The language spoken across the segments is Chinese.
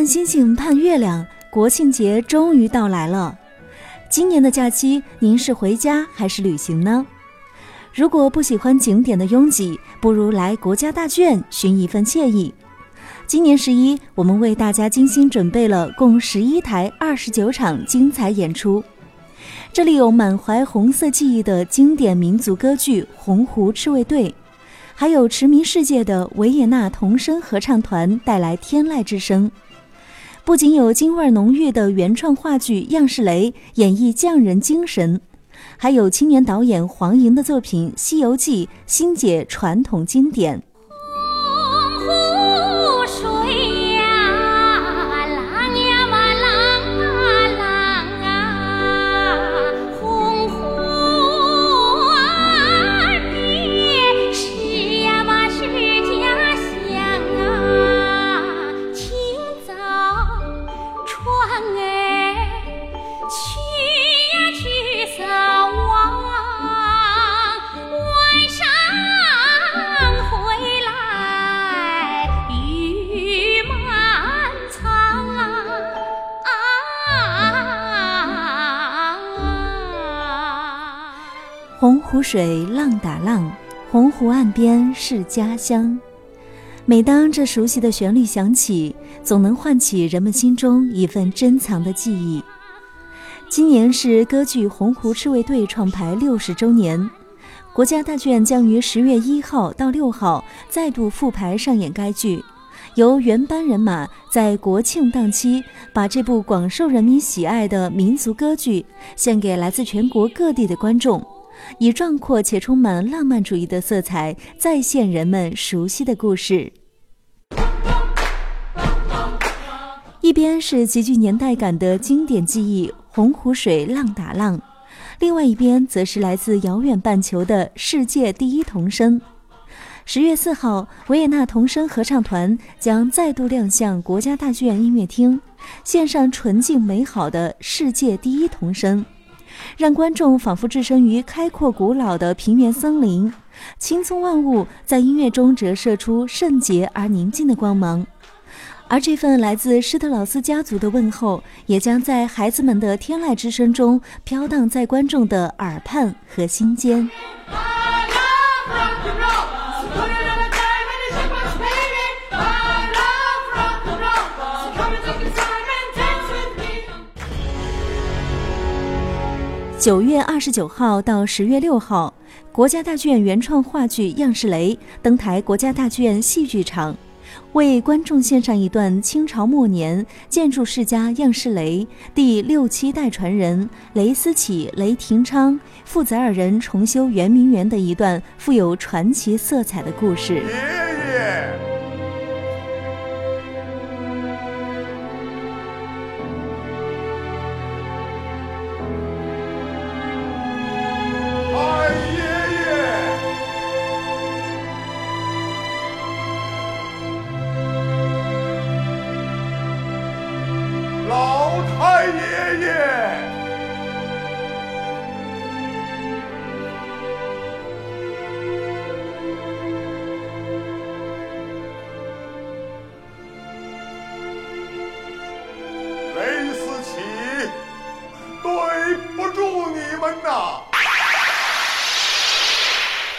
盼星星盼月亮，国庆节终于到来了。今年的假期，您是回家还是旅行呢？如果不喜欢景点的拥挤，不如来国家大剧院寻一份惬意。今年十一，我们为大家精心准备了共十一台二十九场精彩演出。这里有满怀红色记忆的经典民族歌剧《红湖赤卫队》，还有驰名世界的维也纳童声合唱团带来天籁之声。不仅有京味浓郁的原创话剧《样式雷》演绎匠人精神，还有青年导演黄莹的作品《西游记》新解传统经典。湖水浪打浪，洪湖岸边是家乡。每当这熟悉的旋律响起，总能唤起人们心中一份珍藏的记忆。今年是歌剧《洪湖赤卫队》创排六十周年，国家大剧院将于十月一号到六号再度复排上演该剧，由原班人马在国庆档期把这部广受人民喜爱的民族歌剧献给来自全国各地的观众。以壮阔且充满浪漫主义的色彩，再现人们熟悉的故事。一边是极具年代感的经典记忆《洪湖水浪打浪》，另外一边则是来自遥远半球的世界第一童声。十月四号，维也纳童声合唱团将再度亮相国家大剧院音乐厅，献上纯净美好的世界第一童声。让观众仿佛置身于开阔古老的平原森林，青葱万物在音乐中折射出圣洁而宁静的光芒。而这份来自施特劳斯家族的问候，也将在孩子们的天籁之声中飘荡在观众的耳畔和心间。九月二十九号到十月六号，国家大剧院原创话剧《样式雷》登台国家大剧院戏剧场，为观众献上一段清朝末年建筑世家样式雷第六七代传人雷思启、雷廷昌父子二人重修圆明园的一段富有传奇色彩的故事。爷爷，雷思齐，对不住你们呐。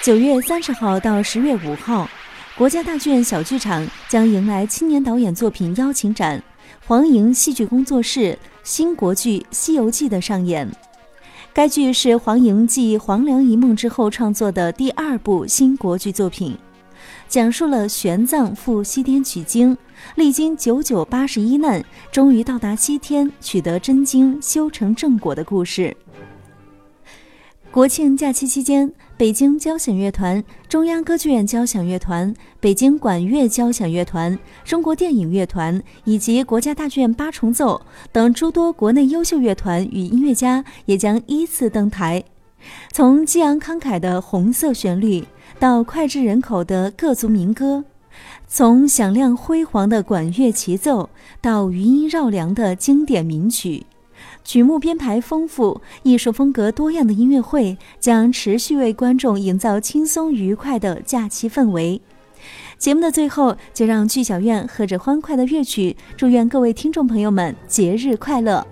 九月三十号到十月五号，国家大剧院小剧场将迎来青年导演作品邀请展——黄莹戏剧工作室新国剧《西游记》的上演。该剧是黄莹继《黄粱一梦》之后创作的第二部新国剧作品，讲述了玄奘赴西天取经，历经九九八十一难，终于到达西天，取得真经，修成正果的故事。国庆假期期间，北京交响乐团、中央歌剧院交响乐团、北京管乐交响乐团、中国电影乐团以及国家大剧院八重奏等诸多国内优秀乐团与音乐家也将依次登台。从激昂慷慨的红色旋律，到脍炙人口的各族民歌；从响亮辉煌的管乐齐奏，到余音绕梁的经典名曲。曲目编排丰富、艺术风格多样的音乐会将持续为观众营造轻松愉快的假期氛围。节目的最后，就让剧小院和着欢快的乐曲，祝愿各位听众朋友们节日快乐。